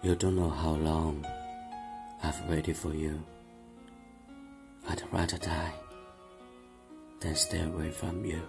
You don't know how long I've waited for you. I'd rather die than stay away from you.